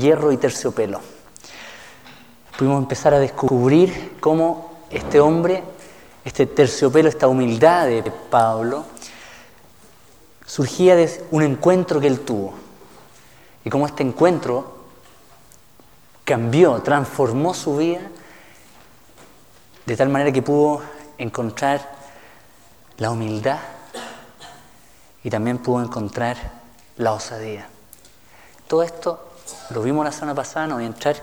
hierro y terciopelo. Pudimos empezar a descubrir cómo este hombre, este terciopelo, esta humildad de Pablo, surgía de un encuentro que él tuvo. Y cómo este encuentro cambió, transformó su vida de tal manera que pudo encontrar la humildad y también pudo encontrar la osadía. Todo esto lo vimos la semana pasada, no voy a entrar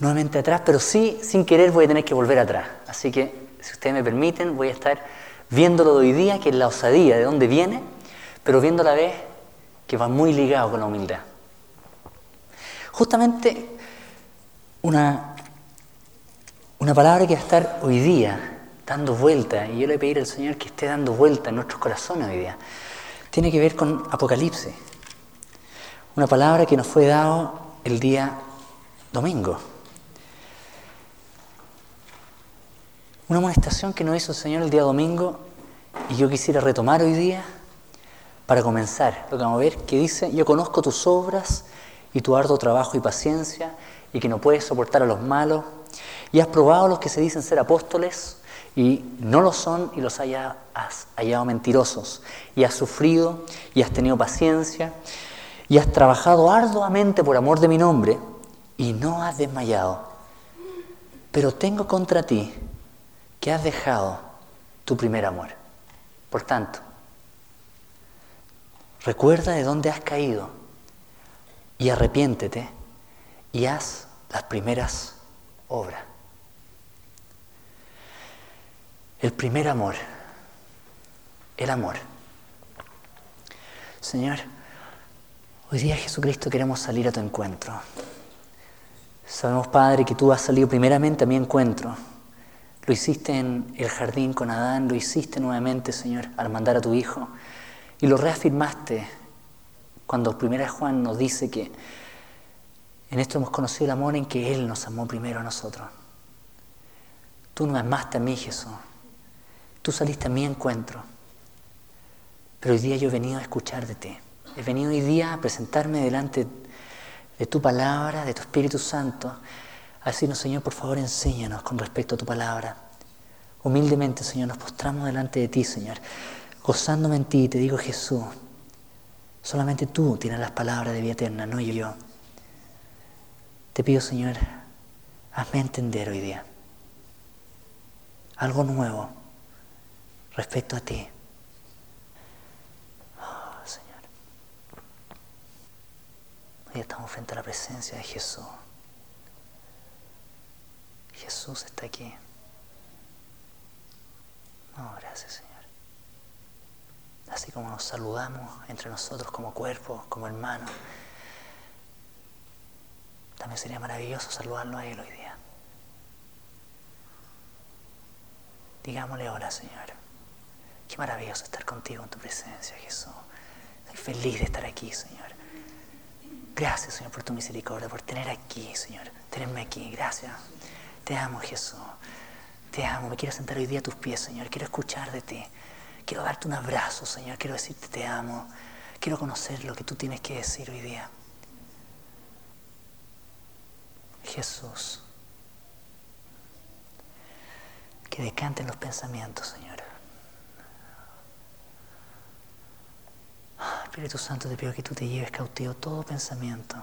nuevamente atrás, pero sí, sin querer, voy a tener que volver atrás. Así que, si ustedes me permiten, voy a estar viéndolo de hoy día, que es la osadía, de dónde viene, pero viendo a la vez que va muy ligado con la humildad. Justamente una, una palabra que va a estar hoy día dando vuelta, y yo le voy a pedir al Señor que esté dando vuelta en nuestros corazones hoy día, tiene que ver con Apocalipsis. Una palabra que nos fue dado el día domingo. Una amonestación que nos hizo el Señor el día domingo y yo quisiera retomar hoy día para comenzar. Lo que vamos a ver que dice, yo conozco tus obras y tu arduo trabajo y paciencia y que no puedes soportar a los malos y has probado a los que se dicen ser apóstoles y no lo son y los has hallado mentirosos y has sufrido y has tenido paciencia y has trabajado arduamente por amor de mi nombre y no has desmayado. Pero tengo contra ti que has dejado tu primer amor. Por tanto, recuerda de dónde has caído y arrepiéntete y haz las primeras obras. El primer amor, el amor. Señor, hoy día Jesucristo queremos salir a tu encuentro. Sabemos, Padre, que tú has salido primeramente a mi encuentro. Lo hiciste en el jardín con Adán, lo hiciste nuevamente, Señor, al mandar a tu Hijo. Y lo reafirmaste cuando primera Juan nos dice que en esto hemos conocido el amor en que Él nos amó primero a nosotros. Tú no amaste a mí, Jesús. Tú saliste a mi encuentro. Pero hoy día yo he venido a escuchar de ti. He venido hoy día a presentarme delante de tu palabra, de tu Espíritu Santo. A decirnos, Señor, por favor, enséñanos con respecto a tu palabra. Humildemente, Señor, nos postramos delante de ti, Señor. Gozándome en ti, te digo, Jesús, solamente tú tienes las palabras de vida eterna, no yo. Te pido, Señor, hazme entender hoy día algo nuevo respecto a ti. Oh, Señor. Hoy estamos frente a la presencia de Jesús. Jesús está aquí. Oh, gracias, Señor. Así como nos saludamos entre nosotros como cuerpo, como hermanos, también sería maravilloso saludarlo a Él hoy día. Digámosle hola, Señor. Qué maravilloso estar contigo en tu presencia, Jesús. Estoy feliz de estar aquí, Señor. Gracias, Señor, por tu misericordia, por tener aquí, Señor. Tenerme aquí. Gracias. Te amo, Jesús. Te amo. Me quiero sentar hoy día a tus pies, Señor. Quiero escuchar de ti. Quiero darte un abrazo, Señor. Quiero decirte te amo. Quiero conocer lo que tú tienes que decir hoy día. Jesús. Que decanten los pensamientos, Señor. Espíritu Santo, te pido que tú te lleves cautivo todo pensamiento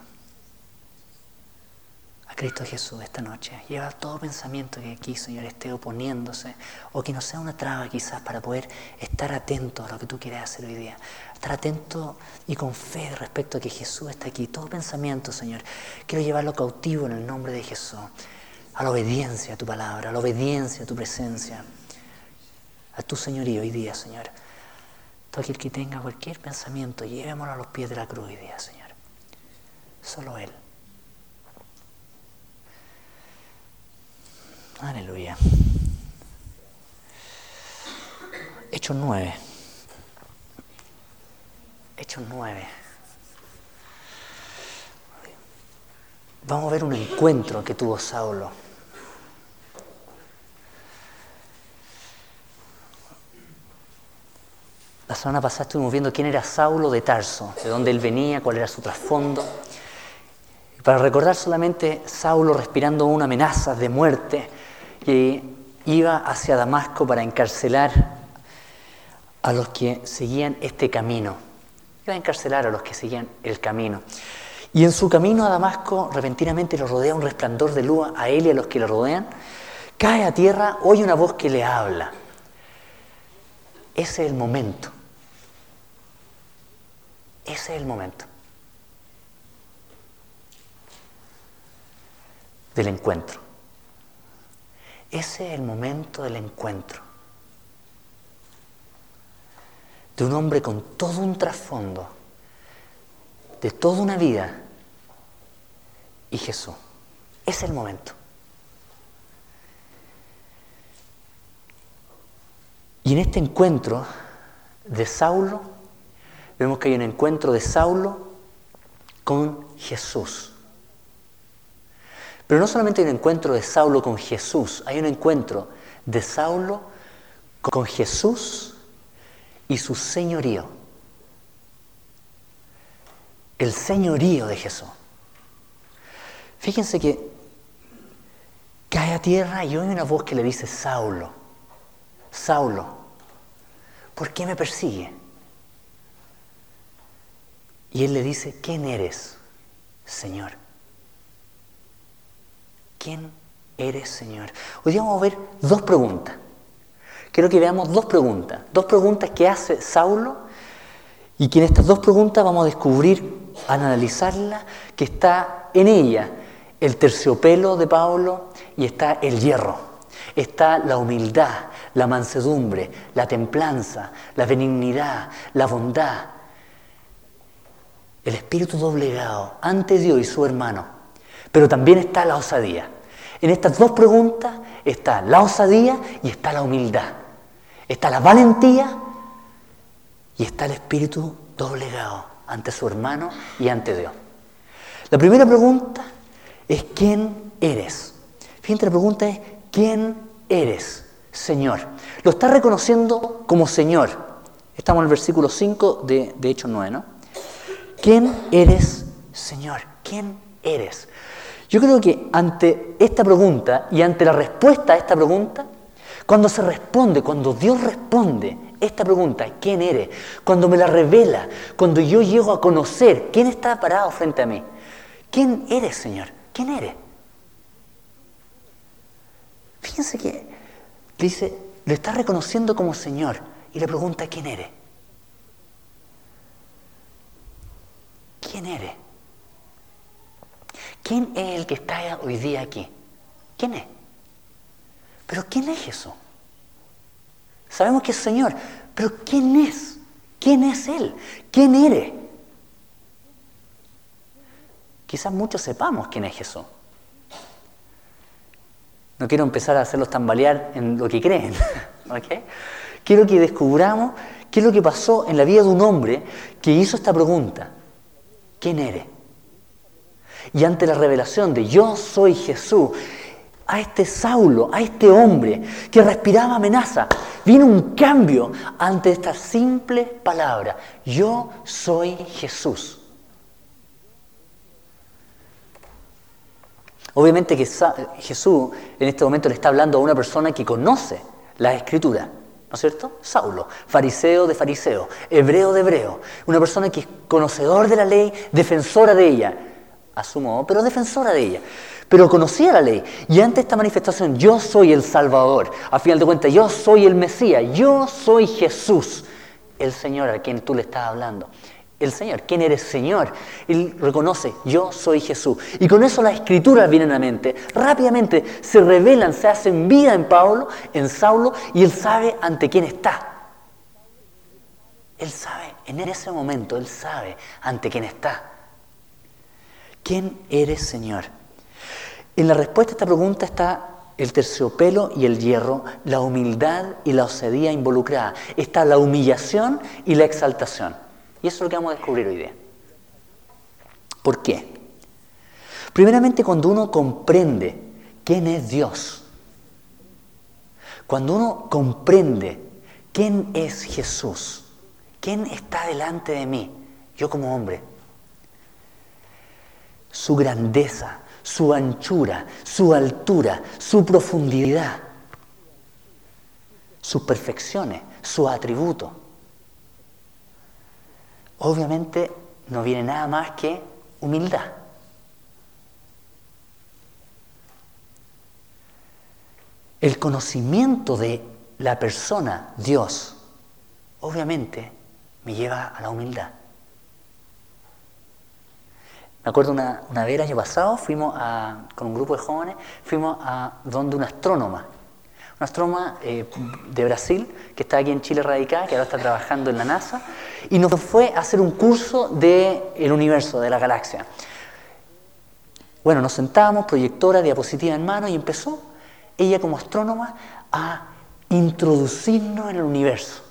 a Cristo Jesús esta noche. Lleva todo pensamiento que aquí, Señor, esté oponiéndose o que no sea una traba quizás para poder estar atento a lo que tú quieres hacer hoy día. Estar atento y con fe respecto a que Jesús está aquí. Todo pensamiento, Señor, quiero llevarlo cautivo en el nombre de Jesús. A la obediencia a tu palabra, a la obediencia a tu presencia, a tu señorío hoy día, Señor. Todo aquel que tenga cualquier pensamiento, llevémoslo a los pies de la cruz hoy día, Señor. Solo Él. Aleluya. Hechos 9. Hechos 9. Vamos a ver un encuentro que tuvo Saulo. La semana pasada estuvimos viendo quién era Saulo de Tarso, de dónde él venía, cuál era su trasfondo. Para recordar solamente Saulo respirando una amenaza de muerte que iba hacia Damasco para encarcelar a los que seguían este camino. Iba a encarcelar a los que seguían el camino. Y en su camino a Damasco repentinamente lo rodea un resplandor de luz a él y a los que le rodean. Cae a tierra, oye una voz que le habla. Ese es el momento. Ese es el momento del encuentro. Ese es el momento del encuentro. De un hombre con todo un trasfondo, de toda una vida, y Jesús. Es el momento. Y en este encuentro de Saulo, vemos que hay un encuentro de Saulo con Jesús. Pero no solamente hay un encuentro de Saulo con Jesús, hay un encuentro de Saulo con Jesús y su señorío. El señorío de Jesús. Fíjense que cae a tierra y oye una voz que le dice, Saulo, Saulo, ¿por qué me persigue? Y él le dice, ¿quién eres, Señor? ¿Quién eres, Señor? Hoy vamos a ver dos preguntas. Quiero que veamos dos preguntas. Dos preguntas que hace Saulo y que en estas dos preguntas vamos a descubrir, a analizarlas, que está en ella el terciopelo de Pablo y está el hierro. Está la humildad, la mansedumbre, la templanza, la benignidad, la bondad, el espíritu doblegado ante Dios y su hermano. Pero también está la osadía. En estas dos preguntas está la osadía y está la humildad. Está la valentía y está el espíritu doblegado ante su hermano y ante Dios. La primera pregunta es ¿quién eres? Fíjate, la pregunta es ¿quién eres, Señor? Lo está reconociendo como Señor. Estamos en el versículo 5 de, de Hechos 9, ¿no? ¿Quién eres, Señor? ¿Quién eres? Yo creo que ante esta pregunta y ante la respuesta a esta pregunta, cuando se responde, cuando Dios responde esta pregunta, ¿quién eres? Cuando me la revela, cuando yo llego a conocer quién está parado frente a mí. ¿Quién eres, Señor? ¿Quién eres? Fíjense que dice, le está reconociendo como Señor y le pregunta, ¿quién eres? ¿Quién eres? ¿Quién es el que está hoy día aquí? ¿Quién es? Pero ¿quién es Jesús? Sabemos que es Señor, pero ¿quién es? ¿Quién es Él? ¿Quién eres? Quizás muchos sepamos quién es Jesús. No quiero empezar a hacerlos tambalear en lo que creen. Quiero que descubramos qué es lo que pasó en la vida de un hombre que hizo esta pregunta. ¿Quién eres? Y ante la revelación de yo soy Jesús, a este Saulo, a este hombre que respiraba amenaza, viene un cambio ante esta simple palabra. Yo soy Jesús. Obviamente que Jesús en este momento le está hablando a una persona que conoce la escritura, ¿no es cierto? Saulo, fariseo de fariseo, hebreo de hebreo, una persona que es conocedor de la ley, defensora de ella, a su modo, pero defensora de ella. Pero conocía la ley. Y ante esta manifestación, yo soy el Salvador. A final de cuentas, yo soy el Mesías. Yo soy Jesús, el Señor a quien tú le estás hablando el Señor. ¿Quién eres Señor? Él reconoce, yo soy Jesús. Y con eso las escrituras vienen a la mente. Rápidamente se revelan, se hacen vida en Pablo, en Saulo, y él sabe ante quién está. Él sabe, en ese momento, él sabe ante quién está. ¿Quién eres Señor? En la respuesta a esta pregunta está el terciopelo y el hierro, la humildad y la osadía involucrada. Está la humillación y la exaltación. Y eso es lo que vamos a descubrir hoy día. ¿Por qué? Primeramente cuando uno comprende quién es Dios, cuando uno comprende quién es Jesús, quién está delante de mí, yo como hombre, su grandeza, su anchura, su altura, su profundidad, sus perfecciones, sus atributos. Obviamente no viene nada más que humildad. El conocimiento de la persona, Dios, obviamente me lleva a la humildad. Me acuerdo una, una vez el año pasado, fuimos con un grupo de jóvenes, fuimos a donde una astrónoma, una astrónoma eh, de Brasil, que está aquí en Chile radicada, que ahora está trabajando en la NASA, y nos fue a hacer un curso del universo, de la galaxia. Bueno, nos sentamos, proyectora, diapositiva en mano, y empezó ella como astrónoma a introducirnos en el universo,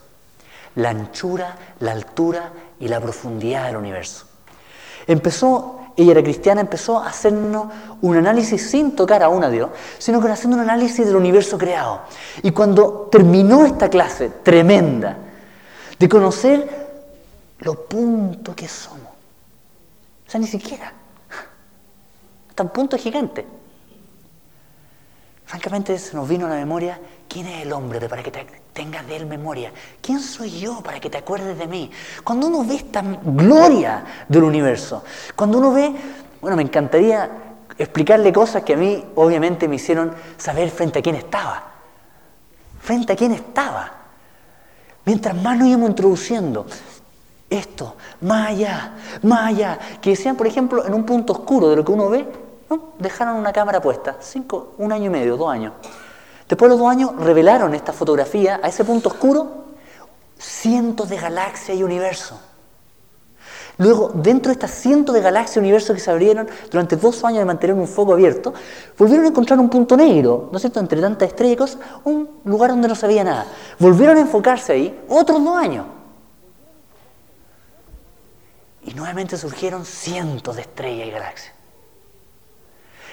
la anchura, la altura y la profundidad del universo. Empezó ella era cristiana, empezó a hacernos un análisis sin tocar aún a Dios, sino que haciendo un análisis del universo creado. Y cuando terminó esta clase tremenda de conocer lo punto que somos, o sea, ni siquiera, hasta un punto gigante, francamente se nos vino a la memoria quién es el hombre para que te tengas de él memoria. ¿Quién soy yo para que te acuerdes de mí? Cuando uno ve esta gloria del universo, cuando uno ve, bueno, me encantaría explicarle cosas que a mí obviamente me hicieron saber frente a quién estaba. Frente a quién estaba. Mientras más nos íbamos introduciendo, esto, más allá, más allá, que decían, por ejemplo, en un punto oscuro de lo que uno ve, dejaron una cámara puesta, cinco, un año y medio, dos años. Después de los dos años revelaron esta fotografía a ese punto oscuro, cientos de galaxias y universos. Luego, dentro de estas cientos de galaxias y universos que se abrieron durante dos años de mantener un foco abierto, volvieron a encontrar un punto negro, ¿no es cierto?, entre tantas estrellas, un lugar donde no se veía nada. Volvieron a enfocarse ahí otros dos años. Y nuevamente surgieron cientos de estrellas y galaxias.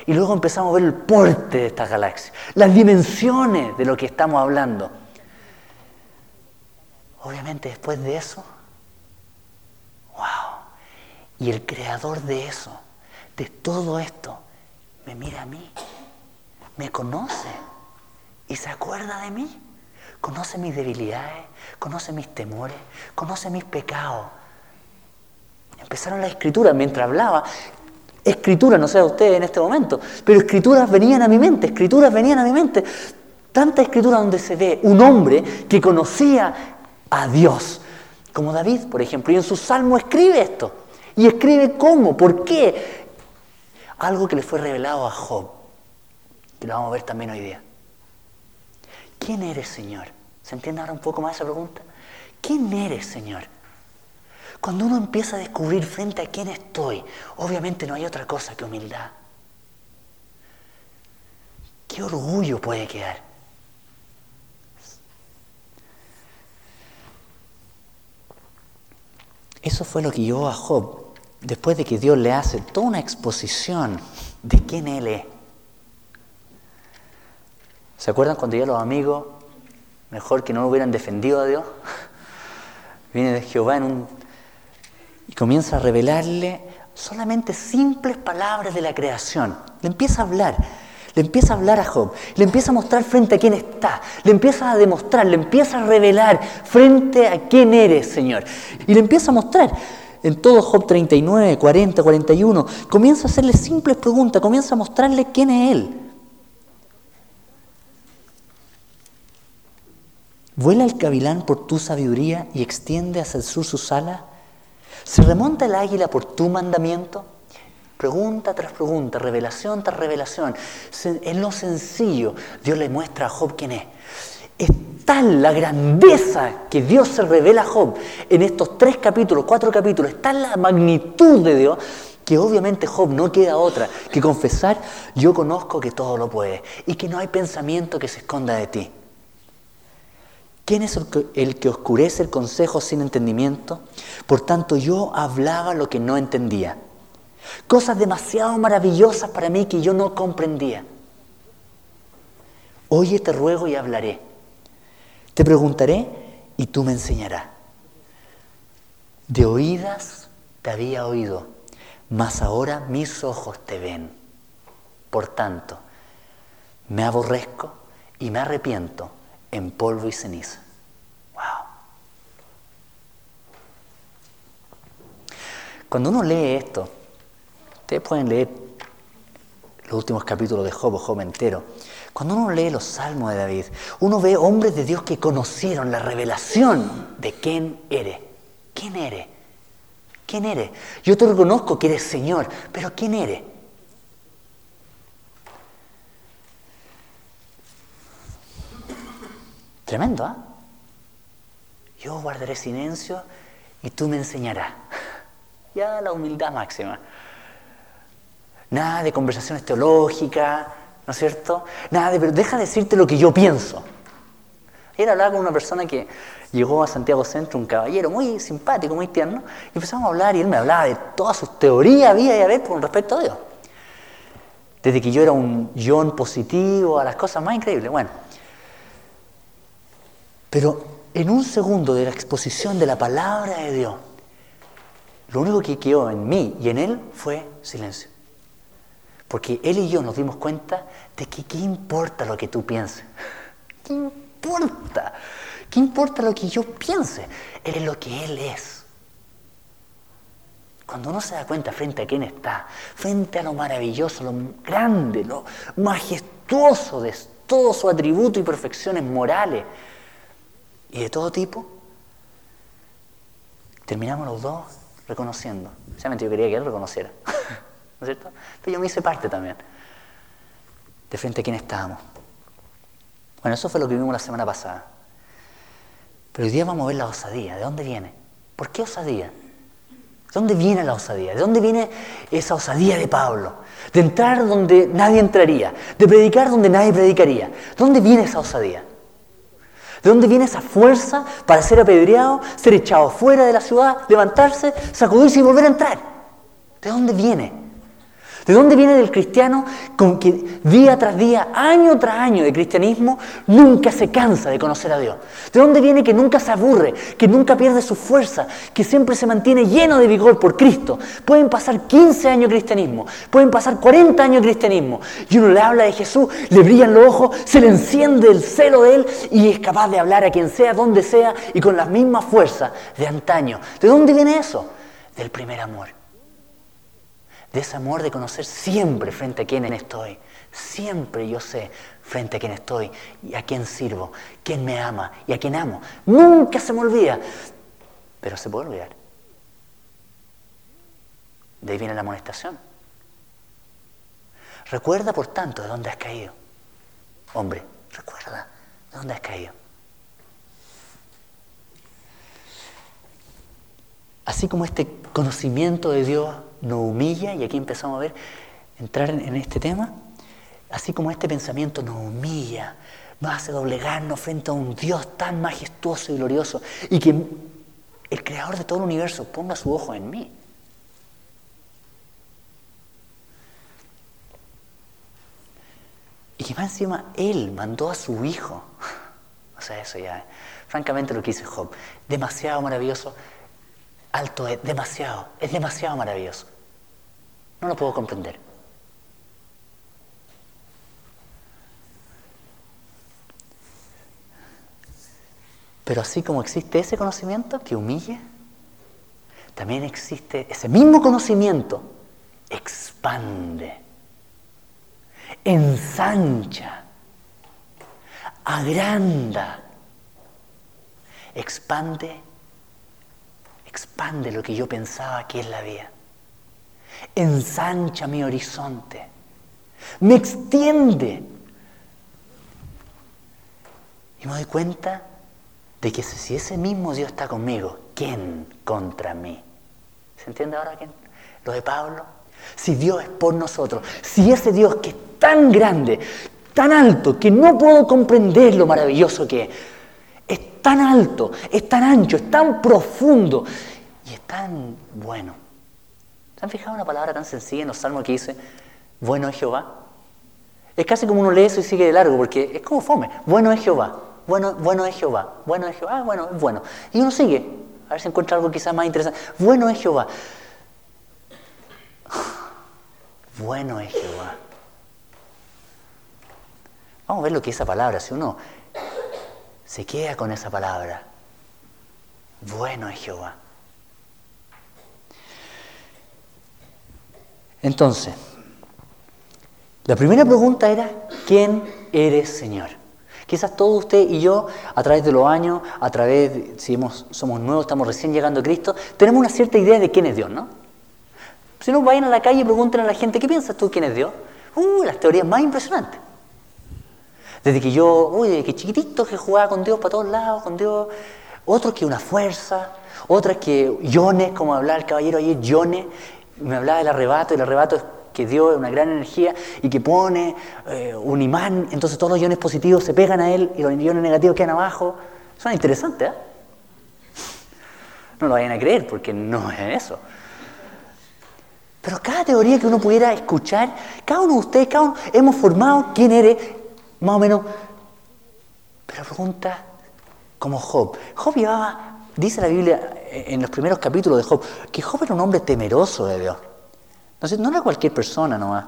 Y luego empezamos a ver el porte de estas galaxias, las dimensiones de lo que estamos hablando. Obviamente después de eso, wow, y el creador de eso, de todo esto, me mira a mí, me conoce y se acuerda de mí. Conoce mis debilidades, conoce mis temores, conoce mis pecados. Empezaron la escritura mientras hablaba escrituras, no sé a ustedes en este momento, pero escrituras venían a mi mente, escrituras venían a mi mente. Tanta escritura donde se ve un hombre que conocía a Dios, como David, por ejemplo, y en su salmo escribe esto. Y escribe cómo, por qué. Algo que le fue revelado a Job, que lo vamos a ver también hoy día. ¿Quién eres, Señor? ¿Se entiende ahora un poco más esa pregunta? ¿Quién eres, Señor? Cuando uno empieza a descubrir frente a quién estoy, obviamente no hay otra cosa que humildad. ¿Qué orgullo puede quedar? Eso fue lo que llevó a Job, después de que Dios le hace toda una exposición de quién Él es. ¿Se acuerdan cuando ya los amigos, mejor que no hubieran defendido a Dios? Viene de Jehová en un y comienza a revelarle solamente simples palabras de la creación. Le empieza a hablar, le empieza a hablar a Job, le empieza a mostrar frente a quién está, le empieza a demostrar, le empieza a revelar frente a quién eres, Señor. Y le empieza a mostrar. En todo Job 39, 40, 41, comienza a hacerle simples preguntas, comienza a mostrarle quién es Él. Vuela el cavilán por tu sabiduría y extiende hacia el sur sus alas. ¿Se remonta el águila por tu mandamiento? Pregunta tras pregunta, revelación tras revelación. En lo sencillo, Dios le muestra a Job quién es. Es tal la grandeza que Dios se revela a Job en estos tres capítulos, cuatro capítulos, es tal la magnitud de Dios que obviamente Job no queda otra que confesar, yo conozco que todo lo puede y que no hay pensamiento que se esconda de ti. ¿Quién es el que oscurece el consejo sin entendimiento? Por tanto, yo hablaba lo que no entendía. Cosas demasiado maravillosas para mí que yo no comprendía. Oye, te ruego y hablaré. Te preguntaré y tú me enseñarás. De oídas te había oído, mas ahora mis ojos te ven. Por tanto, me aborrezco y me arrepiento en polvo y ceniza. Wow. Cuando uno lee esto, ustedes pueden leer los últimos capítulos de Job, Job entero. Cuando uno lee los salmos de David, uno ve hombres de Dios que conocieron la revelación de quién eres. ¿Quién eres? ¿Quién eres? Yo te reconozco que eres Señor, pero ¿quién eres? Tremendo, ¿ah? Yo guardaré silencio y tú me enseñarás. Ya la humildad máxima. Nada de conversaciones teológicas, ¿no es cierto? Nada de, pero deja de decirte lo que yo pienso. Ayer hablaba con una persona que llegó a Santiago Centro, un caballero muy simpático, muy tierno, y empezamos a hablar y él me hablaba de todas sus teorías, había y a ver con respecto a Dios. Desde que yo era un yon positivo, a las cosas más increíbles. Bueno, pero en un segundo de la exposición de la palabra de Dios, lo único que quedó en mí y en él fue silencio. Porque él y yo nos dimos cuenta de que qué importa lo que tú pienses. ¿Qué importa? ¿Qué importa lo que yo piense? Él es lo que él es. Cuando uno se da cuenta frente a quién está, frente a lo maravilloso, lo grande, lo majestuoso de todo su atributo y perfecciones morales y de todo tipo, terminamos los dos reconociendo. Realmente yo quería que él reconociera. ¿no es cierto? Pero yo me hice parte también, de frente a quién estábamos. Bueno, eso fue lo que vimos la semana pasada. Pero hoy día vamos a ver la osadía. ¿De dónde viene? ¿Por qué osadía? ¿De dónde viene la osadía? ¿De dónde viene esa osadía de Pablo? De entrar donde nadie entraría, de predicar donde nadie predicaría. ¿De dónde viene esa osadía? ¿De dónde viene esa fuerza para ser apedreado, ser echado fuera de la ciudad, levantarse, sacudirse y volver a entrar? ¿De dónde viene? ¿De dónde viene del cristiano con que día tras día, año tras año de cristianismo, nunca se cansa de conocer a Dios? ¿De dónde viene que nunca se aburre, que nunca pierde su fuerza, que siempre se mantiene lleno de vigor por Cristo? Pueden pasar 15 años de cristianismo, pueden pasar 40 años de cristianismo, y uno le habla de Jesús, le brillan los ojos, se le enciende el celo de Él y es capaz de hablar a quien sea, donde sea y con la misma fuerza de antaño. ¿De dónde viene eso? Del primer amor de ese amor de conocer siempre frente a quién estoy. Siempre yo sé frente a quién estoy y a quién sirvo, quién me ama y a quién amo. Nunca se me olvida, pero se puede olvidar. De ahí viene la amonestación. Recuerda, por tanto, de dónde has caído. Hombre, recuerda de dónde has caído. Así como este conocimiento de Dios nos humilla, y aquí empezamos a ver, entrar en, este tema, así como este pensamiento nos humilla, nos hace doblegarnos frente a un Dios tan majestuoso y glorioso, y que el creador de todo el universo ponga su ojo en mí. Y que más encima Él mandó a su Hijo. O sea, eso ya, francamente lo que dice Job, demasiado maravilloso alto es demasiado, es demasiado maravilloso. No lo puedo comprender. Pero así como existe ese conocimiento que humilla, también existe ese mismo conocimiento, expande, ensancha, agranda, expande expande lo que yo pensaba que es la vida. Ensancha mi horizonte. Me extiende. Y me doy cuenta de que si ese mismo Dios está conmigo, ¿quién contra mí? ¿Se entiende ahora quién? Lo de Pablo. Si Dios es por nosotros, si ese Dios que es tan grande, tan alto, que no puedo comprender lo maravilloso que es, es tan alto, es tan ancho, es tan profundo y es tan bueno. ¿Se han fijado una palabra tan sencilla en los salmos que dice, bueno es Jehová? Es casi como uno lee eso y sigue de largo, porque es como fome. Bueno es Jehová, bueno, bueno es Jehová, bueno es Jehová, ah, bueno, es bueno. Y uno sigue, a ver si encuentra algo quizás más interesante. Bueno es Jehová. bueno es Jehová. Vamos a ver lo que es esa palabra. Si uno se queda con esa palabra, bueno es Jehová. Entonces, la primera pregunta era, ¿quién eres Señor? Quizás todos usted y yo, a través de los años, a través, si somos nuevos, estamos recién llegando a Cristo, tenemos una cierta idea de quién es Dios, ¿no? Si no, vayan a la calle y pregunten a la gente, ¿qué piensas tú quién es Dios? Uh, las teorías más impresionantes. Desde que yo, uy, desde que chiquitito que jugaba con Dios para todos lados, con Dios, otros que una fuerza, otras que yones, como hablaba el caballero ayer, yones, me hablaba del arrebato, y el arrebato es que Dios es una gran energía y que pone eh, un imán, entonces todos los iones positivos se pegan a él y los iones negativos quedan abajo. Suena interesante, ¿eh? No lo vayan a creer porque no es eso. Pero cada teoría que uno pudiera escuchar, cada uno de ustedes, cada uno, hemos formado quién eres, más o menos. Pero pregunta como Job. Job llevaba, dice la Biblia en los primeros capítulos de Job, que Job era un hombre temeroso de Dios. Entonces no era cualquier persona nomás,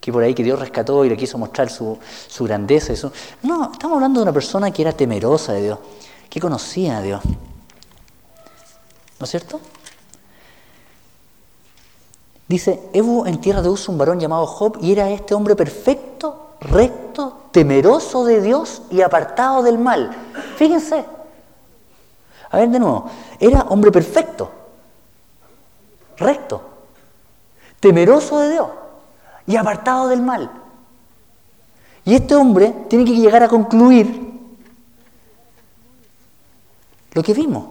que por ahí que Dios rescató y le quiso mostrar su, su grandeza. Y No, estamos hablando de una persona que era temerosa de Dios, que conocía a Dios. ¿No es cierto? Dice, hubo en tierra de Uz un varón llamado Job y era este hombre perfecto, recto, temeroso de Dios y apartado del mal. Fíjense. A ver de nuevo, era hombre perfecto, recto, temeroso de Dios y apartado del mal. Y este hombre tiene que llegar a concluir lo que vimos.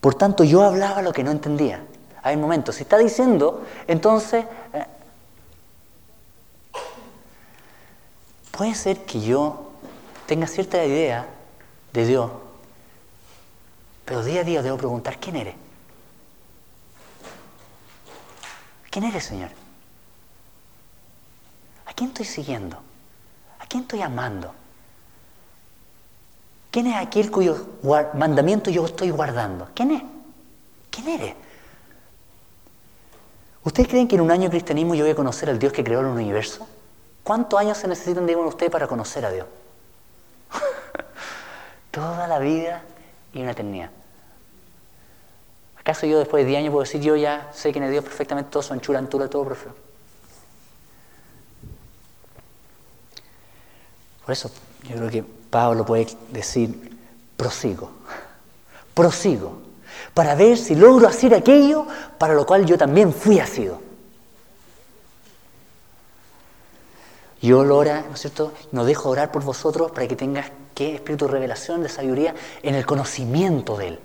Por tanto, yo hablaba lo que no entendía hay momentos. Si está diciendo, entonces, puede ser que yo tenga cierta idea de Dios, pero día a día debo preguntar, ¿quién eres? ¿Quién eres, Señor? ¿A quién estoy siguiendo? ¿A quién estoy amando? ¿Quién es aquel cuyo mandamiento yo estoy guardando? ¿Quién es? ¿Quién eres? ¿Ustedes creen que en un año de cristianismo yo voy a conocer al Dios que creó el universo? ¿Cuántos años se necesitan, digan ustedes, para conocer a Dios? Toda la vida y una eternidad. ¿Acaso yo después de 10 años puedo decir, yo ya sé quién es Dios perfectamente, todo su anchura, altura, todo perfecto? Por eso yo creo que Pablo puede decir, prosigo, prosigo para ver si logro hacer aquello para lo cual yo también fui asido. Yo lo ora, ¿no es cierto? No dejo orar por vosotros para que tengas qué espíritu de revelación, de sabiduría en el conocimiento de Él.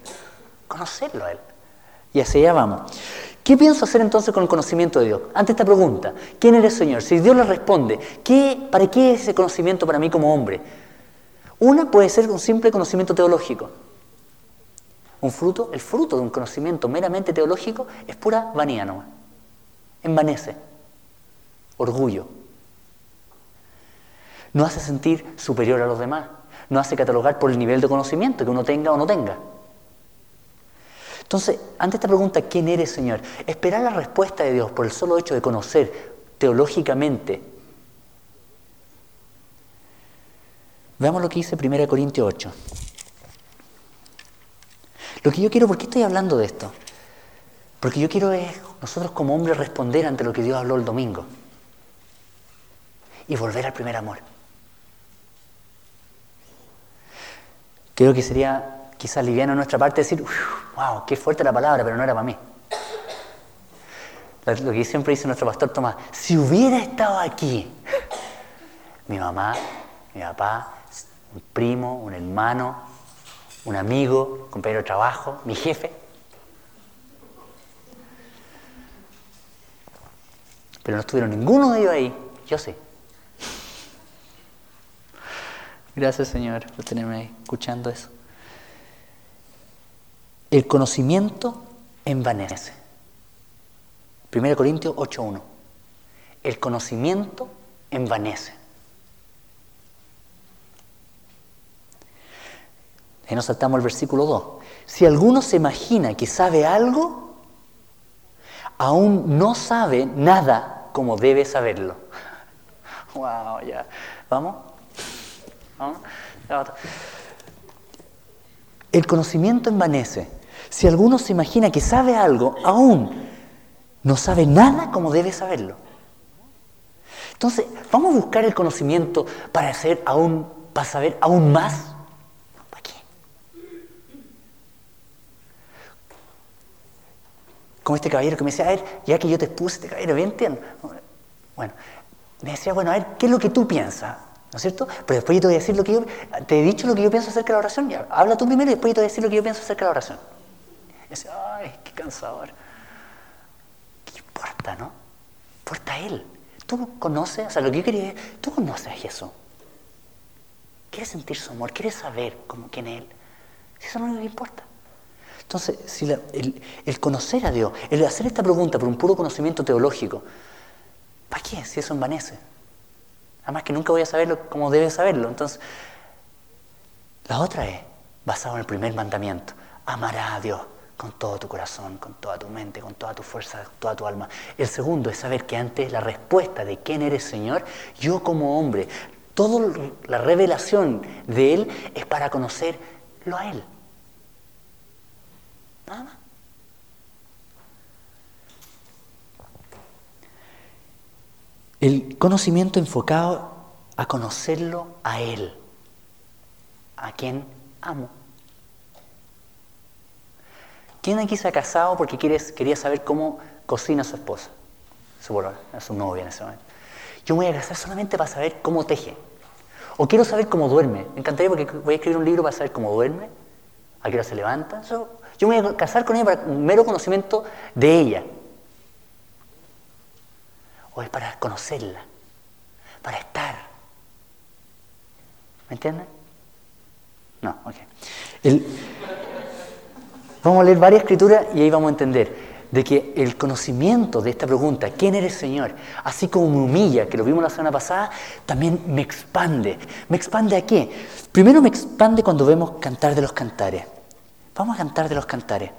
Conocerlo a Él. Y así allá vamos. ¿Qué pienso hacer entonces con el conocimiento de Dios? Ante esta pregunta, ¿quién eres Señor? Si Dios le responde, ¿qué, ¿para qué es ese conocimiento para mí como hombre? Una puede ser un simple conocimiento teológico. Un fruto, el fruto de un conocimiento meramente teológico es pura vanidad nomás. Envanece. Orgullo. No hace sentir superior a los demás. No hace catalogar por el nivel de conocimiento que uno tenga o no tenga. Entonces, ante esta pregunta, ¿quién eres, Señor? Esperar la respuesta de Dios por el solo hecho de conocer teológicamente. Veamos lo que dice 1 Corintios 8. Lo que yo quiero, ¿por qué estoy hablando de esto? Porque yo quiero es nosotros como hombres responder ante lo que Dios habló el domingo y volver al primer amor. Creo que sería quizás liviano nuestra parte decir, wow, qué fuerte la palabra, pero no era para mí. Lo que siempre dice nuestro pastor Tomás, si hubiera estado aquí, mi mamá, mi papá, un primo, un hermano, un amigo, compañero de trabajo, mi jefe. Pero no estuvieron ninguno de ellos ahí, yo sí. Gracias Señor por tenerme ahí escuchando eso. El conocimiento envanece. 1 Corintios 8.1. El conocimiento envanece. Y nos saltamos el versículo 2. Si alguno se imagina que sabe algo, aún no sabe nada como debe saberlo. Wow, ya. ¿Vamos? El conocimiento envanece. Si alguno se imagina que sabe algo, aún no sabe nada como debe saberlo. Entonces, vamos a buscar el conocimiento para hacer aún, para saber aún más. ¿Para qué? Como este caballero que me decía, a ver, ya que yo te expuse este caballero, bien entiendo. Bueno, me decía, bueno, a ver, ¿qué es lo que tú piensas? ¿No es cierto? Pero después yo te voy a decir lo que yo... Te he dicho lo que yo pienso acerca de la oración. Habla tú primero y después yo te voy a decir lo que yo pienso acerca de la oración. Y decía, ay, qué cansador. ¿Qué importa, no? Importa Él. Tú conoces, o sea, lo que yo quería decir, tú conoces a Jesús. Quieres sentir su amor, quieres saber cómo, quién es Él. Eso no es lo importa. Entonces, si el, el, conocer a Dios, el hacer esta pregunta por un puro conocimiento teológico, ¿para qué si eso envanece? Además que nunca voy a saberlo como debe saberlo. Entonces, la otra es basado en el primer mandamiento. Amarás a Dios con todo tu corazón, con toda tu mente, con toda tu fuerza, con toda tu alma. El segundo es saber que antes la respuesta de quién eres Señor, yo como hombre, toda la revelación de Él es para conocerlo a Él. Nada más. El conocimiento enfocado a conocerlo a Él, a quien amo. ¿Quién aquí se ha casado porque quería saber cómo cocina a su esposa? Su a su novia en ese momento. Yo me voy a casar solamente para saber cómo teje. O quiero saber cómo duerme. Me encantaría porque voy a escribir un libro para saber cómo duerme, a qué hora se levanta. yo me voy a casar con ella para un mero conocimiento de ella o es para conocerla, para estar. ¿Me entienden? No, ok. vamos a leer varias escrituras y ahí vamos a entender de que el conocimiento de esta pregunta, ¿quién eres Señor? Así como me humilla, que lo vimos la semana pasada, también me expande. ¿Me expande a qué? Primero me expande cuando vemos cantar de los cantares. Vamos a cantar de los cantares.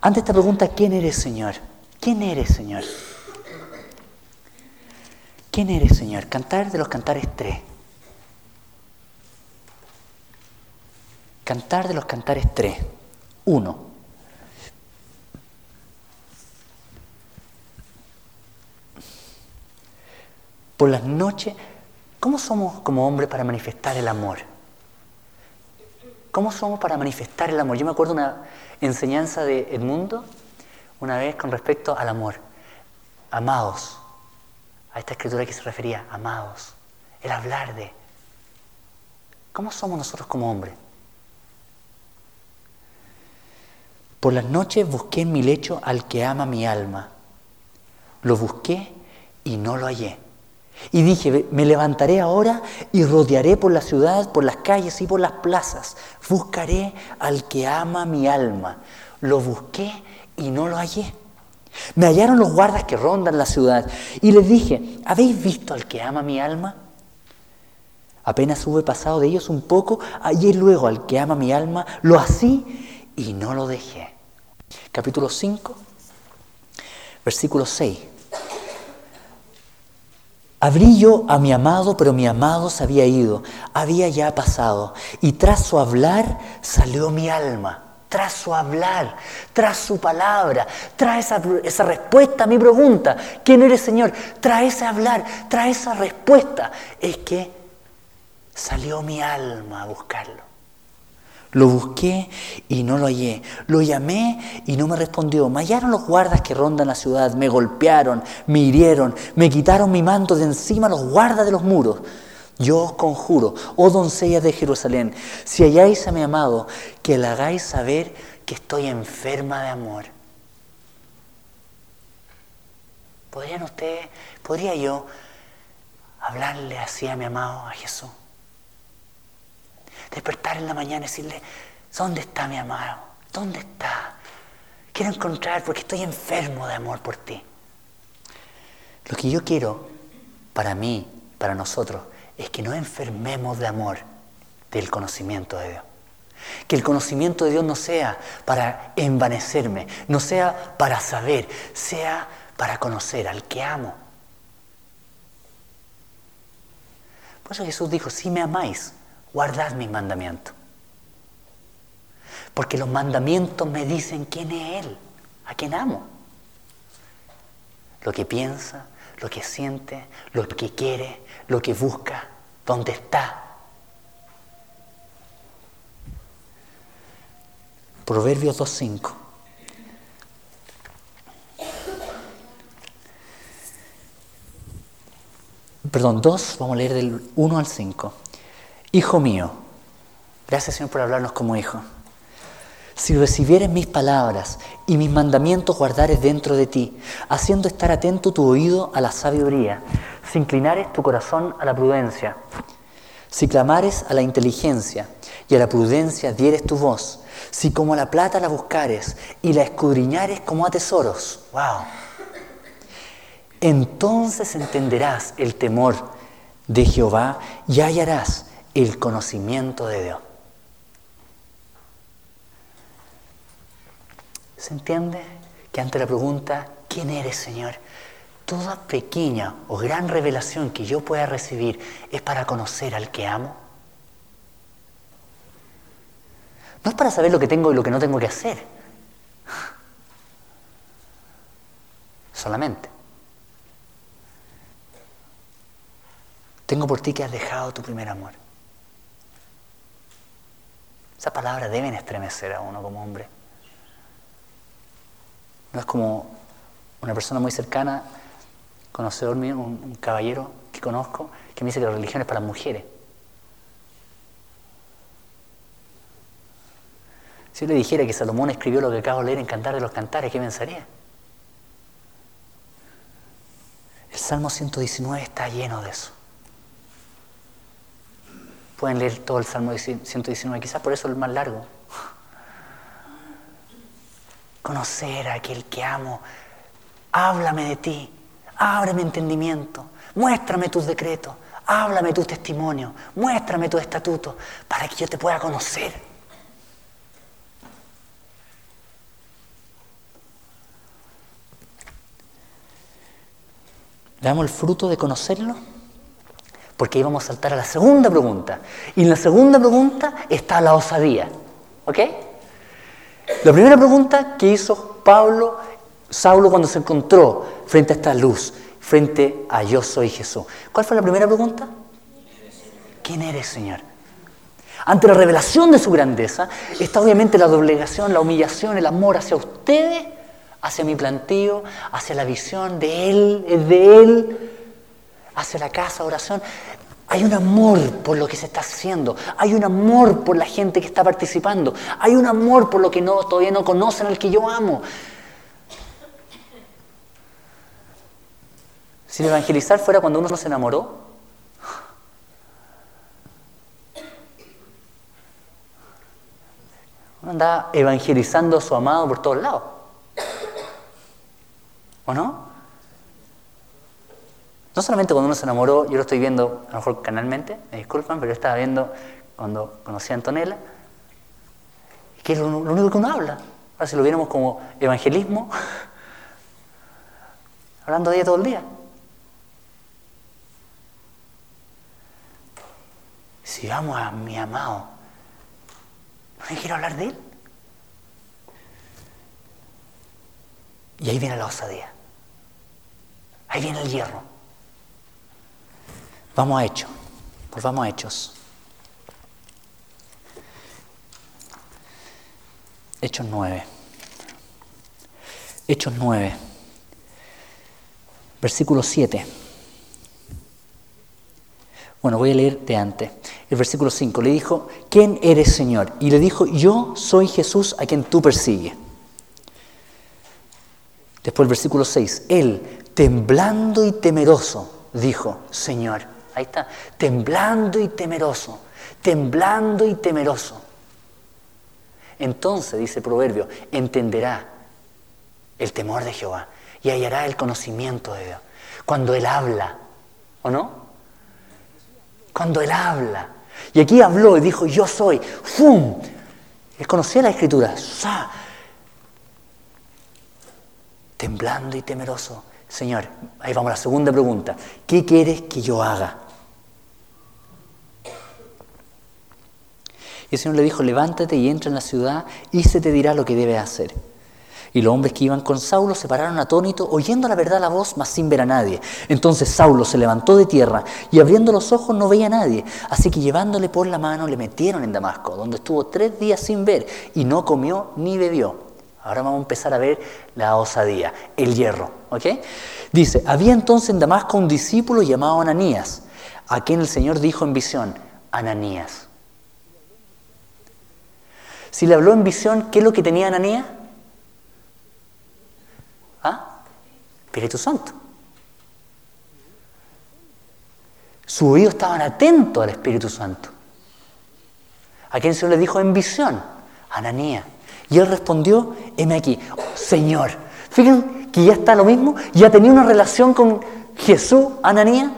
Ante esta pregunta, ¿quién eres Señor? ¿Quién eres Señor? ¿Quién eres, Señor? Cantar de los cantares tres. Cantar de los cantares tres. Uno. Por las noches, ¿cómo somos como hombres para manifestar el amor? ¿Cómo somos para manifestar el amor? Yo me acuerdo una enseñanza de Edmundo una vez con respecto al amor. Amados, a esta escritura que se refería, amados, el hablar de cómo somos nosotros como hombres. Por las noches busqué en mi lecho al que ama mi alma. Lo busqué y no lo hallé. Y dije, me levantaré ahora y rodearé por la ciudad, por las calles y por las plazas. Buscaré al que ama mi alma. Lo busqué y no lo hallé. Me hallaron los guardas que rondan la ciudad y les dije, ¿habéis visto al que ama mi alma? Apenas hube pasado de ellos un poco, hallé luego al que ama mi alma, lo así y no lo dejé. Capítulo 5, versículo 6. Abrí yo a mi amado, pero mi amado se había ido, había ya pasado, y tras su hablar salió mi alma tras su hablar, tras su palabra, tras esa, esa, respuesta a mi pregunta, ¿quién eres Señor? Tras ese hablar, tras esa respuesta, es que salió mi alma a buscarlo. Lo busqué y no lo hallé. Lo llamé y no me respondió. Me hallaron los guardas que rondan la ciudad, me golpearon, me hirieron, me quitaron mi manto de encima los guardas de los muros. Yo os conjuro, oh doncellas de Jerusalén, si halláis a mi amado, que le hagáis saber que estoy enferma de amor. ¿Podrían ustedes, podría yo hablarle así a mi amado, a Jesús? Despertar en la mañana y decirle, ¿dónde está mi amado? ¿Dónde está? Quiero encontrar porque estoy enfermo de amor por ti. Lo que yo quiero para mí, para nosotros, es que no enfermemos de amor del conocimiento de Dios. Que el conocimiento de Dios no sea para envanecerme, no sea para saber, sea para conocer al que amo. Por eso Jesús dijo, si me amáis, guardad mis mandamientos. Porque los mandamientos me dicen quién es Él, a quién amo. Lo que piensa, lo que siente, lo que quiere, lo que busca, dónde está. Proverbios 2.5. Perdón, 2, vamos a leer del 1 al 5. Hijo mío, gracias Señor por hablarnos como hijo. Si recibieres mis palabras y mis mandamientos guardares dentro de ti, haciendo estar atento tu oído a la sabiduría, si inclinares tu corazón a la prudencia, si clamares a la inteligencia y a la prudencia dieres tu voz, si como la plata la buscares y la escudriñares como a tesoros, wow, entonces entenderás el temor de Jehová y hallarás el conocimiento de Dios. ¿Se entiende? Que ante la pregunta, ¿quién eres, Señor? Toda pequeña o gran revelación que yo pueda recibir es para conocer al que amo. No es para saber lo que tengo y lo que no tengo que hacer. Solamente. Tengo por ti que has dejado tu primer amor. Esas palabras deben estremecer a uno como hombre. No es como una persona muy cercana, conocedor mío, un, caballero que conozco, que me dice que la religión es para mujeres. Si yo le dijera que Salomón escribió lo que acabo de leer en Cantar de los Cantares, ¿qué pensaría? El Salmo 119 está lleno de eso. Pueden leer todo el Salmo 119, quizás por eso es el más largo. Conocer a aquel que amo. Háblame de ti. Ábreme entendimiento. Muéstrame tus decretos. Háblame tu testimonio. Muéstrame tu estatuto para que yo te pueda conocer. ¿Damos el fruto de conocerlo? Porque íbamos a saltar a la segunda pregunta. Y en la segunda pregunta está la osadía. ¿Ok? La primera pregunta que hizo Pablo, Saulo cuando se encontró frente a esta luz, frente a yo soy Jesús. ¿Cuál fue la primera pregunta? ¿Quién eres, Señor? Ante la revelación de su grandeza está obviamente la doblegación, la humillación, el amor hacia ustedes, hacia mi plantío, hacia la visión de Él, de Él, hacia la casa, oración. Hay un amor por lo que se está haciendo, hay un amor por la gente que está participando, hay un amor por lo que no, todavía no conocen al que yo amo. Si evangelizar fuera cuando uno se enamoró, uno anda evangelizando a su amado por todos lados. ¿O no? No solamente cuando uno se enamoró, yo lo estoy viendo, a lo mejor canalmente, me disculpan, pero yo estaba viendo cuando conocí a Antonella, que es lo, único que uno habla. Ahora si lo viéramos como evangelismo, hablando de ella todo el día. Si vamos a mi amado, ¿no quiero hablar de él? Y ahí viene la osadía. Ahí viene el hierro. Vamos a Hechos, pues vamos a Hechos. Hechos 9. Hechos 9. Versículo 7. Bueno, voy a leer de antes. El versículo 5 le dijo, ¿quién eres Señor? Y le dijo, yo soy Jesús a quien tú persigues. Después el versículo 6, él, temblando y temeroso, dijo, Señor, Ahí está, temblando y temeroso, temblando y temeroso. Entonces, dice proverbio, entenderá el temor de Jehová y hallará el conocimiento de Dios. Cuando Él habla, ¿o no? Cuando Él habla. Y aquí habló y dijo, yo soy, ¡fum! Él conocía la escritura. Temblando y temeroso. Señor, ahí vamos a la segunda pregunta. ¿Qué quieres que yo haga? Y el Señor le dijo, levántate y entra en la ciudad y se te dirá lo que debes hacer. Y los hombres que iban con Saulo se pararon atónitos, oyendo la verdad la voz, mas sin ver a nadie. Entonces Saulo se levantó de tierra y abriendo los ojos no veía a nadie. Así que llevándole por la mano le metieron en Damasco, donde estuvo tres días sin ver y no comió ni bebió. Ahora vamos a empezar a ver la osadía, el hierro. ¿ok? Dice, había entonces en Damasco un discípulo llamado Ananías, a quien el Señor dijo en visión, Ananías. Si le habló en visión, ¿qué es lo que tenía Ananías? ¿Ah? Espíritu Santo. Sus oídos estaban atentos al Espíritu Santo. ¿A quién se le dijo en visión? Ananías. Y él respondió, heme aquí, Señor. Fíjense que ya está lo mismo, ya tenía una relación con Jesús, Ananías,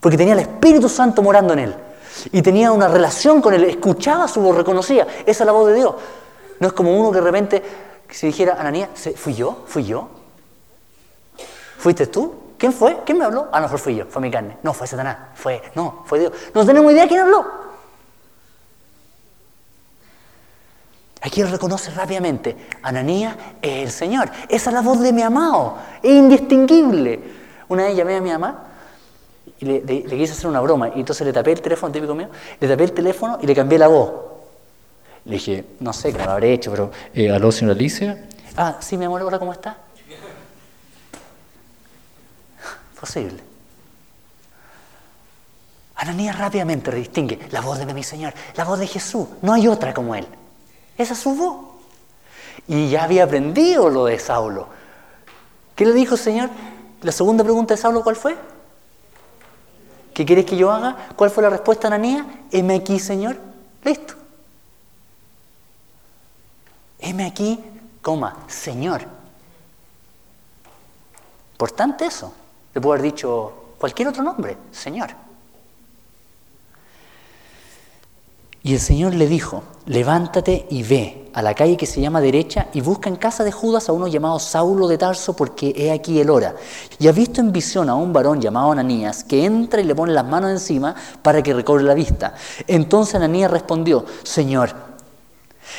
porque tenía el Espíritu Santo morando en él. Y tenía una relación con él, escuchaba su voz, reconocía, esa es la voz de Dios. No es como uno que de repente se dijera, Ananías, ¿fui yo? ¿Fui yo? ¿Fuiste tú? ¿Quién fue? ¿Quién me habló? A lo mejor fui yo, fue mi carne. No, fue Satanás, fue, no, fue Dios. No tenemos idea quién habló. Aquí él reconoce rápidamente, Ananías es el Señor. Esa es la voz de mi amado, es indistinguible. Una vez llamé a mi mamá y le, quise hacer una broma. Y entonces le tapé el teléfono, típico mío, le tapé el teléfono y le cambié la voz. Le dije, no sé cómo lo habré hecho, pero, eh, ¿aló, señora Alicia? Ah, sí, mi amor, ¿ahora cómo está? Posible. Ananías rápidamente distingue la voz de mi Señor, la voz de Jesús. No hay otra como Él. Esa es su voz. Y ya había aprendido lo de Saulo. ¿Qué le dijo, Señor? La segunda pregunta de Saulo, ¿cuál fue? ¿Qué quieres que yo haga? ¿Cuál fue la respuesta Ananías? Heme aquí, Señor. Listo. Heme aquí, coma, Señor. Importante eso. Le puedo haber dicho cualquier otro nombre, Señor. Y el Señor le dijo, levántate y ve a la calle que se llama derecha y busca en casa de Judas a uno llamado Saulo de Tarso porque he aquí el hora. Y ha visto en visión a un varón llamado Ananías que entra y le pone las manos encima para que recobre la vista. Entonces Ananías respondió, Señor,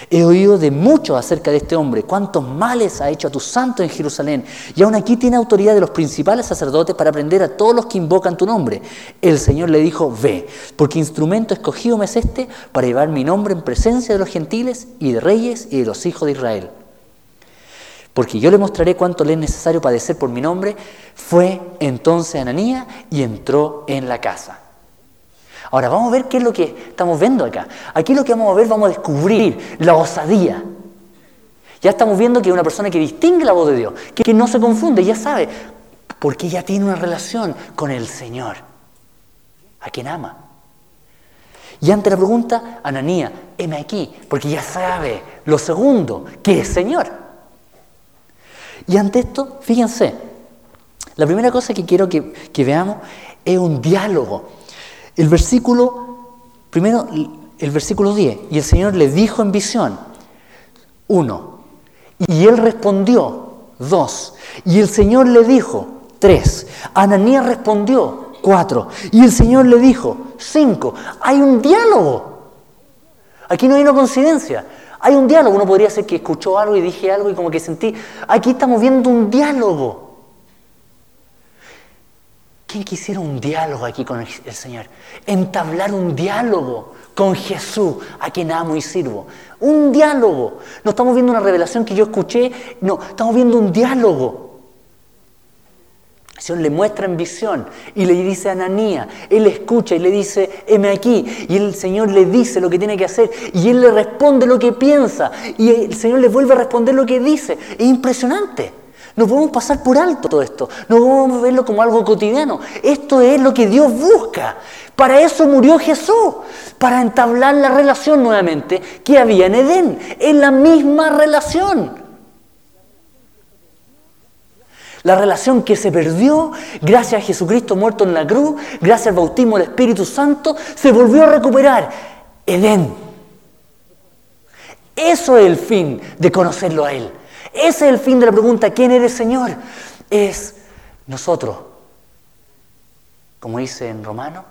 He oído de mucho acerca de este hombre, cuántos males ha hecho a tu santo en Jerusalén, y aún aquí tiene autoridad de los principales sacerdotes para prender a todos los que invocan tu nombre. El Señor le dijo, ve, porque instrumento escogido me es este para llevar mi nombre en presencia de los gentiles y de reyes y de los hijos de Israel. Porque yo le mostraré cuánto le es necesario padecer por mi nombre. Fue entonces Ananía y entró en la casa. Ahora vamos a ver qué es lo que estamos viendo acá. Aquí lo que vamos a ver, vamos a descubrir la osadía. Ya estamos viendo que es una persona que distingue la voz de Dios, que no se confunde, ya sabe, porque ya tiene una relación con el Señor, a quien ama. Y ante la pregunta, Ananía, heme aquí, porque ya sabe lo segundo, que es Señor. Y ante esto, fíjense, la primera cosa que quiero que, que veamos es un diálogo el versículo, primero el versículo 10, y el Señor le dijo en visión, uno, y él respondió, dos, y el Señor le dijo, tres, Ananías respondió, cuatro, y el Señor le dijo, cinco, hay un diálogo. Aquí no hay una coincidencia. Hay un diálogo. Uno podría ser que escuchó algo y dije algo y como que sentí. Aquí estamos viendo un diálogo. ¿Quién quisiera un diálogo aquí con el Señor? Entablar un diálogo con Jesús, a quien amo y sirvo. Un diálogo. No estamos viendo una revelación que yo escuché, no, estamos viendo un diálogo. El Señor le muestra en visión y le dice a Ananía, él escucha y le dice, heme aquí, y el Señor le dice lo que tiene que hacer, y él le responde lo que piensa, y el Señor le vuelve a responder lo que dice. Es impresionante. No podemos pasar por alto todo esto, no podemos verlo como algo cotidiano. Esto es lo que Dios busca. Para eso murió Jesús, para entablar la relación nuevamente que había en Edén. Es la misma relación. La relación que se perdió gracias a Jesucristo muerto en la cruz, gracias al bautismo del Espíritu Santo, se volvió a recuperar. Edén. Eso es el fin de conocerlo a Él. Ese es el fin de la pregunta, ¿quién eres Señor? Es nosotros. Como dice en Romano,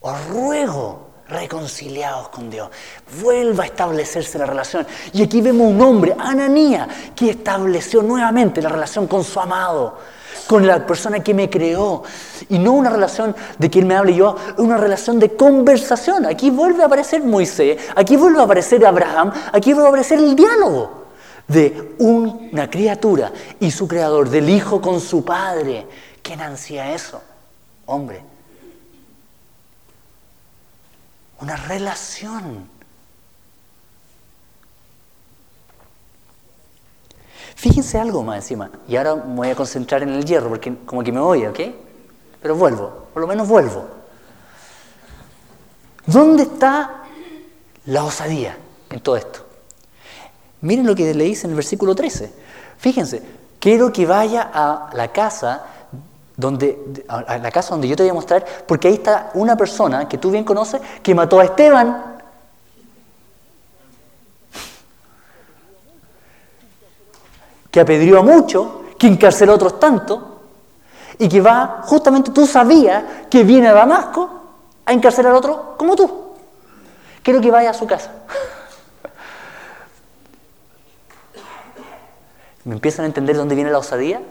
os ruego reconciliados con Dios. Vuelva a establecerse la relación. Y aquí vemos un hombre, Ananía, que estableció nuevamente la relación con su amado, con la persona que me creó. Y no una relación de él me hable yo, una relación de conversación. Aquí vuelve a aparecer Moisés, aquí vuelve a aparecer Abraham, aquí vuelve a aparecer el diálogo de una criatura y su creador, del hijo con su padre. ¿Quién ansía eso? Hombre. Una relación. Fíjense algo más encima. Y ahora me voy a concentrar en el hierro, porque como que me voy, ¿ok? Pero vuelvo, por lo menos vuelvo. ¿Dónde está la osadía en todo esto? Miren lo que le dice en el versículo 13. Fíjense, quiero que vaya a la casa donde, a la casa donde yo te voy a mostrar, porque ahí está una persona que tú bien conoces que mató a Esteban. que apedrió a muchos, que encarceló a otros tantos, y que va, justamente tú sabías que viene a Damasco a encarcelar a otro como tú. Quiero que vaya a su casa. ¿Me empiezan a entender dónde viene la osadía?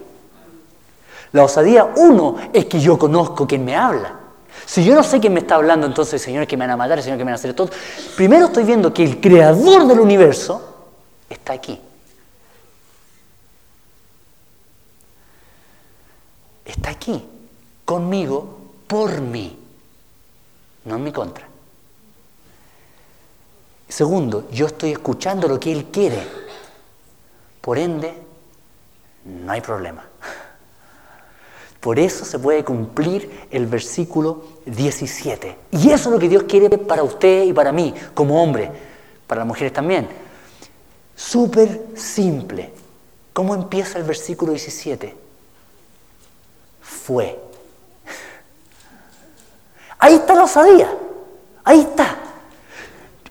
La osadía, uno, es que yo conozco quién me habla. Si yo no sé quién me está hablando, entonces, Señor, que me van a matar, Señor, que me van a hacer todo. Primero estoy viendo que el creador del universo está aquí. Está aquí, conmigo, por mí, no en mi contra. Segundo, yo estoy escuchando lo que Él quiere. Por ende, no hay problema. Por eso se puede cumplir el versículo 17. Y eso es lo que Dios quiere para usted y para mí, como hombre, para las mujeres también. Súper simple. ¿Cómo empieza el versículo 17? Fue. Ahí está la osadía. Ahí está.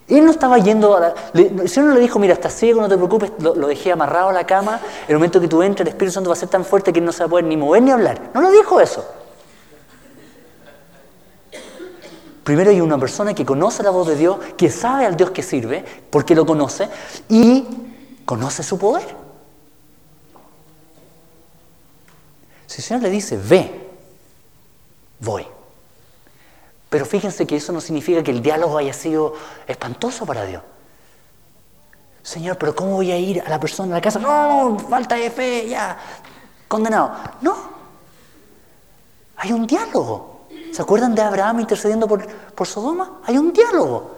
Él no estaba yendo a la, el Señor no le dijo, mira, estás ciego, no te preocupes, lo, dejé amarrado a la cama, el momento que tú entres el Espíritu Santo va a ser tan fuerte que no se va a poder ni mover ni hablar. No lo dijo eso. Primero hay una persona que conoce la voz de Dios, que sabe al Dios que sirve, porque lo conoce, y conoce su poder. Si el Señor le dice, ve, voy. Pero fíjense que eso no significa que el diálogo haya sido espantoso para Dios. Señor, pero ¿cómo voy a ir a la persona a la casa? No, falta de fe, ya, condenado. No, hay un diálogo. ¿Se acuerdan de Abraham intercediendo por, por Sodoma? Hay un diálogo.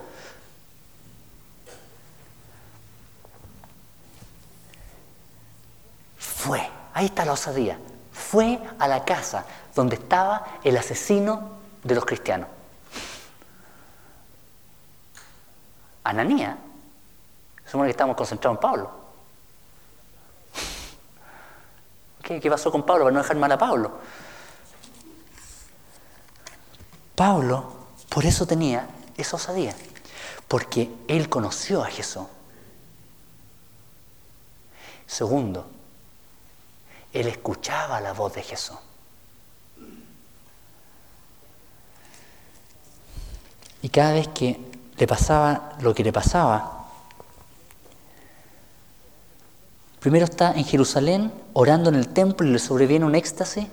Fue, ahí está la osadía, fue a la casa donde estaba el asesino de los cristianos. Ananía, supone que estamos concentrados en Pablo. ¿Qué, ¿Qué, pasó con Pablo para no dejar mal a Pablo? Pablo, por eso tenía esa osadía, porque él conoció a Jesús. Segundo, él escuchaba la voz de Jesús. Y cada vez que le pasaba lo que le pasaba. Primero está en Jerusalén orando en el templo y le sobreviene un éxtasis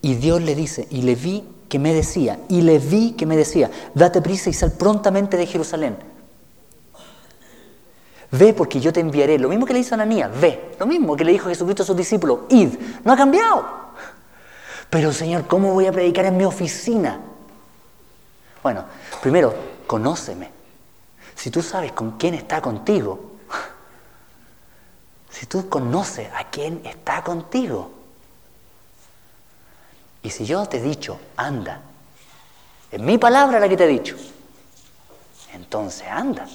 y Dios le dice, y le vi que me decía, y le vi que me decía, date prisa y sal prontamente de Jerusalén. Ve porque yo te enviaré. Lo mismo que le hizo Ananías, ve. Lo mismo que le dijo Jesucristo a sus discípulos, id. No ha cambiado. Pero Señor, ¿cómo voy a predicar en mi oficina? Bueno, primero, conóceme. Si tú sabes con quién está contigo, si tú conoces a quién está contigo, y si yo te he dicho, anda, es mi palabra la que te he dicho, entonces anda.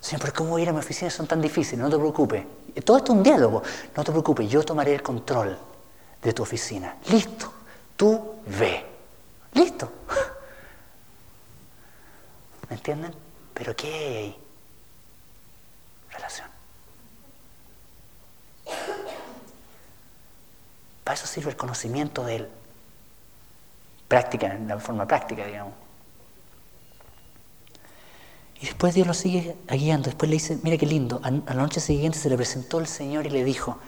Señor, pero ¿cómo ir a mi oficina son tan difíciles? No te preocupes. Todo esto es un diálogo. No te preocupes, yo tomaré el control de tu oficina. Listo, tú ve. Listo. ¿Me entienden? Pero ¿qué hay ahí? Relación. Para eso sirve el conocimiento de él. Práctica, en la forma práctica, digamos. Y después Dios lo sigue guiando. Después le dice, mira qué lindo. A la noche siguiente se le presentó el Señor y le dijo,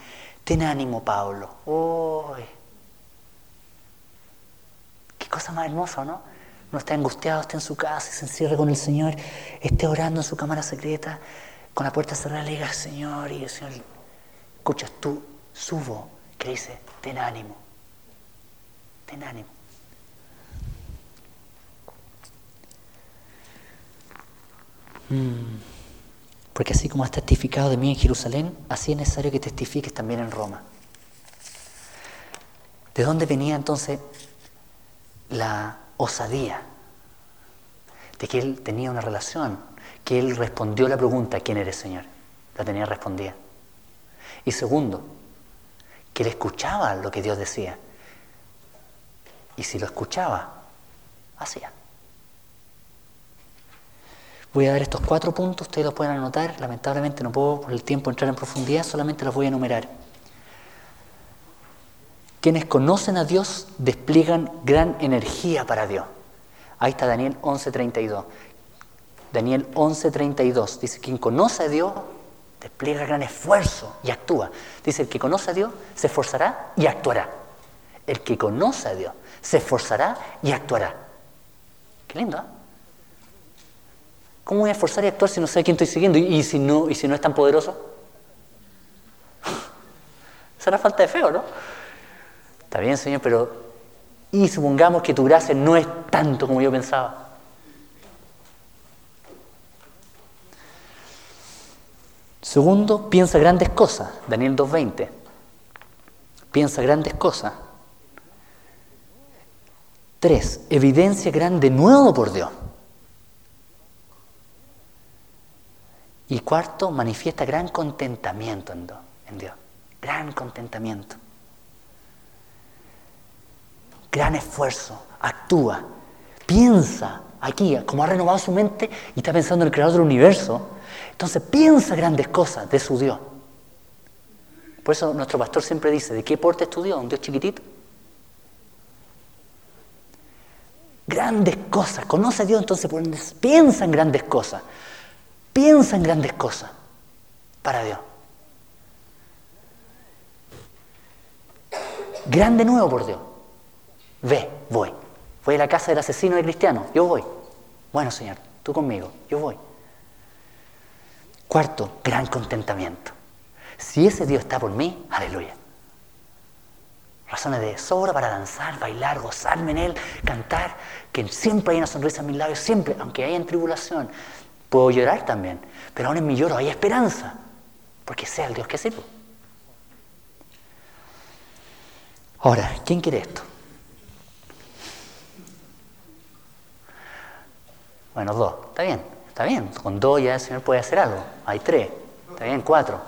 ten ánimo, Pablo. Cosa más hermosa, ¿no? No está angustiado, está en su casa se encierra con el Señor, esté orando en su cámara secreta, con la puerta cerrada, le diga, Señor, y el Señor, escuchas tú, subo, que dice, ten ánimo, ten ánimo. Mm. Porque así como has testificado de mí en Jerusalén, así es necesario que testifiques también en Roma. ¿De dónde venía entonces la osadía? De que él tenía una relación, que él respondió la pregunta, ¿quién eres Señor? La tenía respondida. Y segundo, que él escuchaba lo que Dios decía. Y si lo escuchaba, hacía. Voy a dar estos cuatro puntos, ustedes los pueden anotar. Lamentablemente no puedo por el tiempo entrar en profundidad, solamente los voy a enumerar. Quienes conocen a Dios despliegan gran energía para Dios. Ahí está Daniel 11:32. Daniel 11:32 dice, quien conoce a Dios despliega gran esfuerzo y actúa. Dice, el que conoce a Dios se esforzará y actuará. El que conoce a Dios se esforzará y actuará. Qué lindo, ¿eh? ¿Cómo voy a esforzar y actuar si no sé a quién estoy siguiendo? ¿Y, si, no, y si no es tan poderoso? Será falta de feo, ¿no? Está bien, Señor, pero y supongamos que tu gracia no es tanto como yo pensaba. Segundo, piensa grandes cosas. Daniel 2.20. Piensa grandes cosas. Tres, evidencia grande nuevo por Dios. Y cuarto, manifiesta gran contentamiento en Dios. Gran contentamiento. Gran esfuerzo. Actúa. Piensa aquí, como ha renovado su mente y está pensando en el creador del universo. Entonces piensa grandes cosas de su Dios. Por eso nuestro pastor siempre dice, ¿de qué porte es tu Dios? ¿Un Dios chiquitito? Grandes cosas. Conoce Dios, entonces piensa en grandes cosas. Piensa en grandes cosas para Dios. Grande nuevo por Dios. Ve, voy. Voy a la casa del asesino de cristiano. Yo voy. Bueno, Señor, tú conmigo. Yo voy. Cuarto, gran contentamiento. Si ese Dios está por mí, aleluya. Razones de sobra para danzar, bailar, gozarme en Él, cantar, que siempre hay una sonrisa en mis labios, siempre, aunque haya en tribulación, Puedo llorar también, pero aún en mi lloro hay esperanza, porque sea el Dios que sirvo. Ahora, ¿quién quiere esto? Bueno, dos, está bien, está bien, con dos ya el Señor puede hacer algo, hay tres, está bien, cuatro.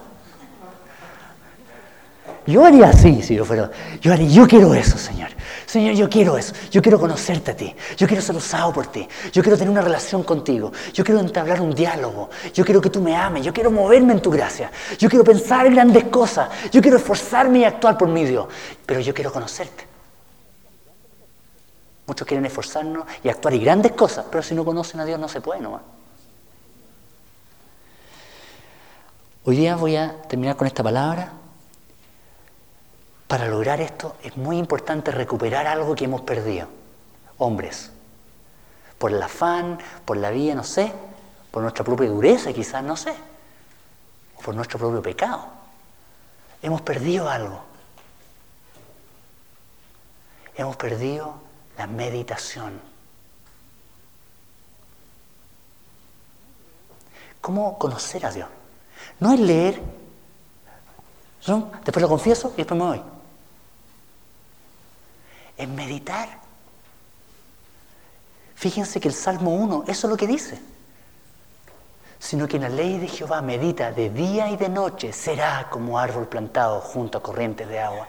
Yo haría así si yo fuera. Yo haría, yo quiero eso, Señor. Señor, yo quiero eso. Yo quiero conocerte a ti. Yo quiero ser usado por ti. Yo quiero tener una relación contigo. Yo quiero entablar un diálogo. Yo quiero que tú me ames. Yo quiero moverme en tu gracia. Yo quiero pensar en grandes cosas. Yo quiero esforzarme y actuar por mi Dios. Pero yo quiero conocerte. Muchos quieren esforzarnos y actuar y grandes cosas, pero si no conocen a Dios no se puede nomás. Hoy día voy a terminar con esta palabra para lograr esto es muy importante recuperar algo que hemos perdido. Hombres, por el afán, por la vía, no sé, por nuestra propia dureza quizás, no sé, o por nuestro propio pecado. Hemos perdido algo. Hemos perdido la meditación. ¿Cómo conocer a Dios? No es leer, después lo confieso y después me voy en meditar. Fíjense que el Salmo 1, eso es lo que dice. Sino que en la ley de Jehová medita de día y de noche, será como árbol plantado junto a corrientes de agua.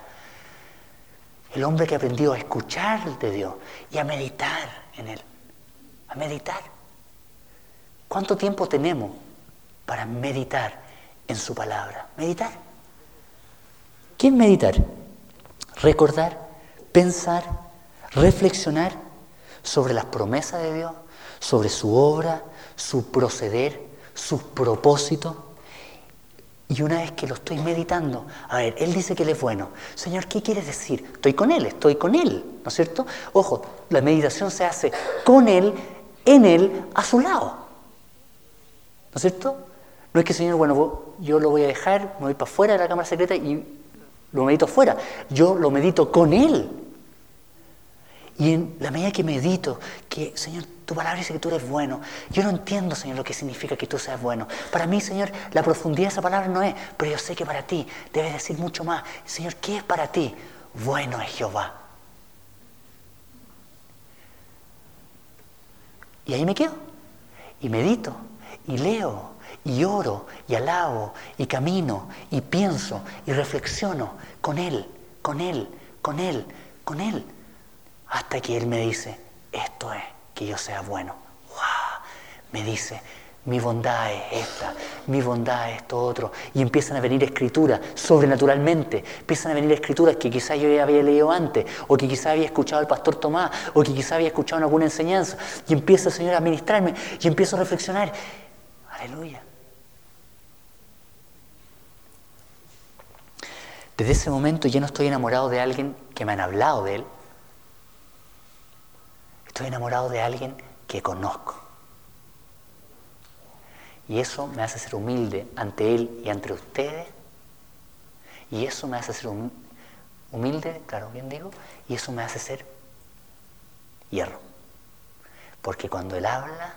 El hombre que aprendió a escuchar de Dios y a meditar en Él. A meditar. ¿Cuánto tiempo tenemos para meditar en su palabra? Meditar. ¿Qué meditar? Recordar, pensar, reflexionar sobre las promesas de Dios, sobre su obra, su proceder, sus propósitos. Y una vez que lo estoy meditando, a ver, Él dice que Él es bueno. Señor, ¿qué quieres decir? Estoy con Él, estoy con Él, ¿no es cierto? Ojo, la meditación se hace con Él, en Él, a su lado. ¿No es cierto? No es que, Señor, bueno, yo lo voy a dejar, me voy para afuera de la cámara secreta y lo medito fuera. Yo lo medito con Él. Y en la medida que medito, que, Señor, tu palabra dice que tú eres bueno. Yo no entiendo, Señor, lo que significa que tú seas bueno. Para mí, Señor, la profundidad de esa palabra no es, pero yo sé que para ti debes decir mucho más. Señor, ¿qué es para ti? Bueno es Jehová. Y ahí me quedo. Y medito, y leo, y oro, y alabo, y camino, y pienso, y reflexiono con Él, con Él, con Él, con Él hasta que Él me dice, esto es que yo sea bueno. ¡Wow! Me dice, mi bondad es esta, mi bondad es esto otro. Y empiezan a venir escrituras sobrenaturalmente. Empiezan a venir escrituras que quizás yo ya había leído antes, o que quizás había escuchado al pastor Tomás, o que quizás había escuchado en alguna enseñanza. Y empieza el Señor a ministrarme y empiezo a reflexionar. Aleluya. Desde ese momento ya no estoy enamorado de alguien que me han hablado de él, Estoy enamorado de alguien que conozco. Y eso me hace ser humilde ante Él y ante ustedes. Y eso me hace ser humilde, claro, bien digo, y eso me hace ser hierro. Porque cuando Él habla,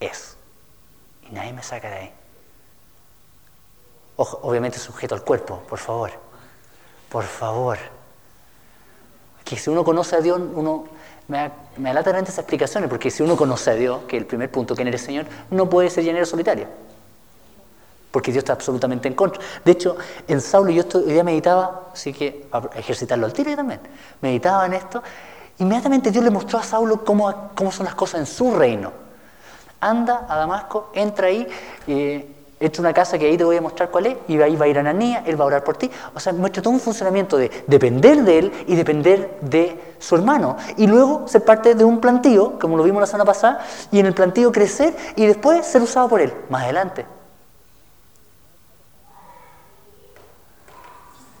es. Y nadie me saca de ahí. Ojo, obviamente sujeto al cuerpo, por favor. Por favor. Que si uno conoce a Dios, uno me, me esas explicaciones, porque si uno conoce a Dios, que el primer punto, que eres Señor, no puede ser llanero solitario. Porque Dios está absolutamente en contra. De hecho, en Saulo yo hoy día meditaba, así que a ejercitarlo al tiro también, meditaba en esto, inmediatamente Dios le mostró a Saulo cómo, cómo son las cosas en su reino. Anda a Damasco, entra ahí, eh, Entra una casa que ahí te voy a mostrar cuál es, y ahí va a ir Ananías, él va a orar por ti. O sea, muestra todo un funcionamiento de depender de él y depender de su hermano. Y luego ser parte de un plantío, como lo vimos la semana pasada, y en el plantío crecer y después ser usado por él, más adelante.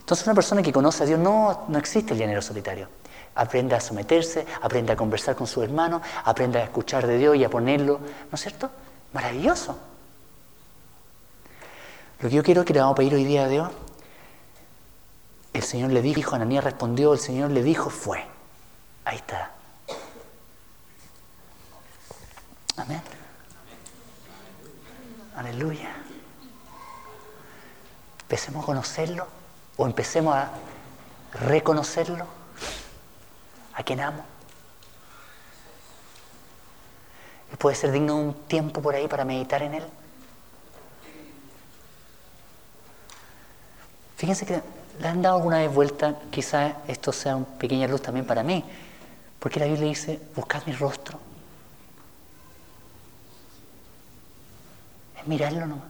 Entonces una persona que conoce a Dios no, no existe el llanero solitario. Aprende a someterse, aprende a conversar con su hermano, aprende a escuchar de Dios y a ponerlo, ¿no es cierto? Maravilloso. Lo que yo quiero que le vamos a pedir hoy día a Dios, el Señor le dijo, Ananías respondió, el Señor le dijo, fue. Ahí está. Amén. Aleluya. Empecemos a conocerlo o empecemos a reconocerlo a quien amo. Puede ser digno un tiempo por ahí para meditar en él. Fíjense que le han dado alguna vez vuelta, quizás esto sea una pequeña luz también para mí, porque la Biblia dice, buscad mi rostro. Es mirarlo nomás.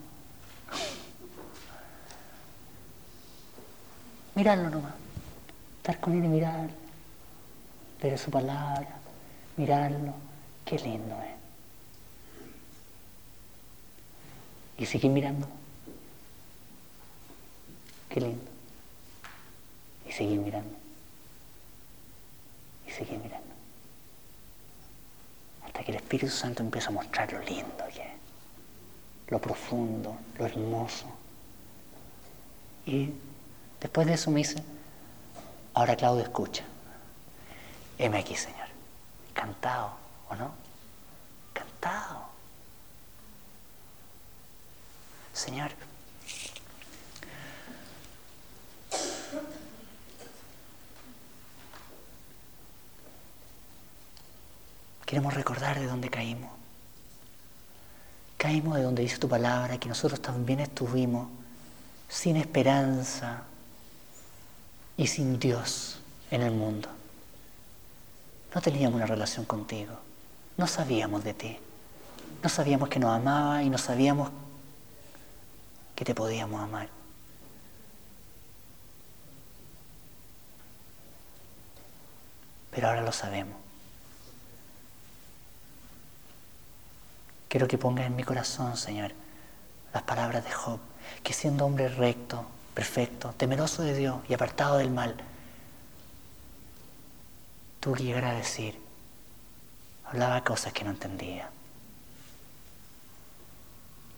Mirarlo nomás. Estar con él y mirarlo. Ver su palabra. Mirarlo. Qué lindo es. Y seguir mirando. Qué lindo. Y seguir mirando. Y seguir mirando. Hasta que el Espíritu Santo empieza a mostrar lo lindo que es. Lo profundo, lo hermoso. Y después de eso me dice, ahora Claudio escucha. Heme aquí, Señor. Cantado, ¿o no? Cantado. Señor, Queremos recordar de dónde caímos. Caímos de donde dice tu palabra, que nosotros también estuvimos sin esperanza y sin Dios en el mundo. No teníamos una relación contigo, no sabíamos de ti. no sabíamos que nos amaba y no sabíamos que te podíamos amar. Pero ahora lo sabemos. Quiero que pongas en mi corazón, Señor, las palabras de Job, que siendo hombre recto, perfecto, temeroso de Dios y apartado del mal, tuvo que llegar a decir, hablaba cosas que no entendía.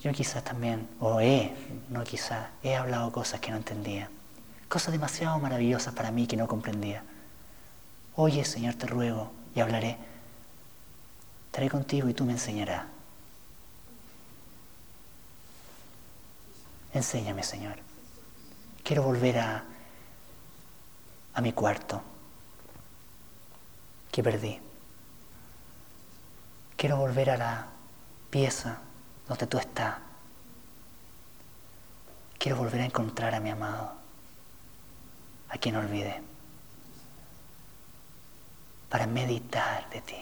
Yo quizás también, o he, no quizás, he hablado cosas que no entendía, cosas demasiado maravillosas para mí que no comprendía. Oye, Señor, te ruego y hablaré. Estaré contigo y tú me enseñarás. Enséñame, Señor. Quiero volver a, a mi cuarto que perdí. Quiero volver a la pieza donde tú estás. Quiero volver a encontrar a mi amado, a quien olvidé, para meditar de ti,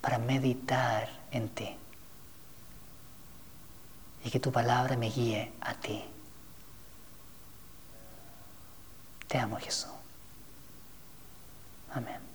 para meditar en ti y que tu palabra me guíe a ti. Te amo Jesús. Amén.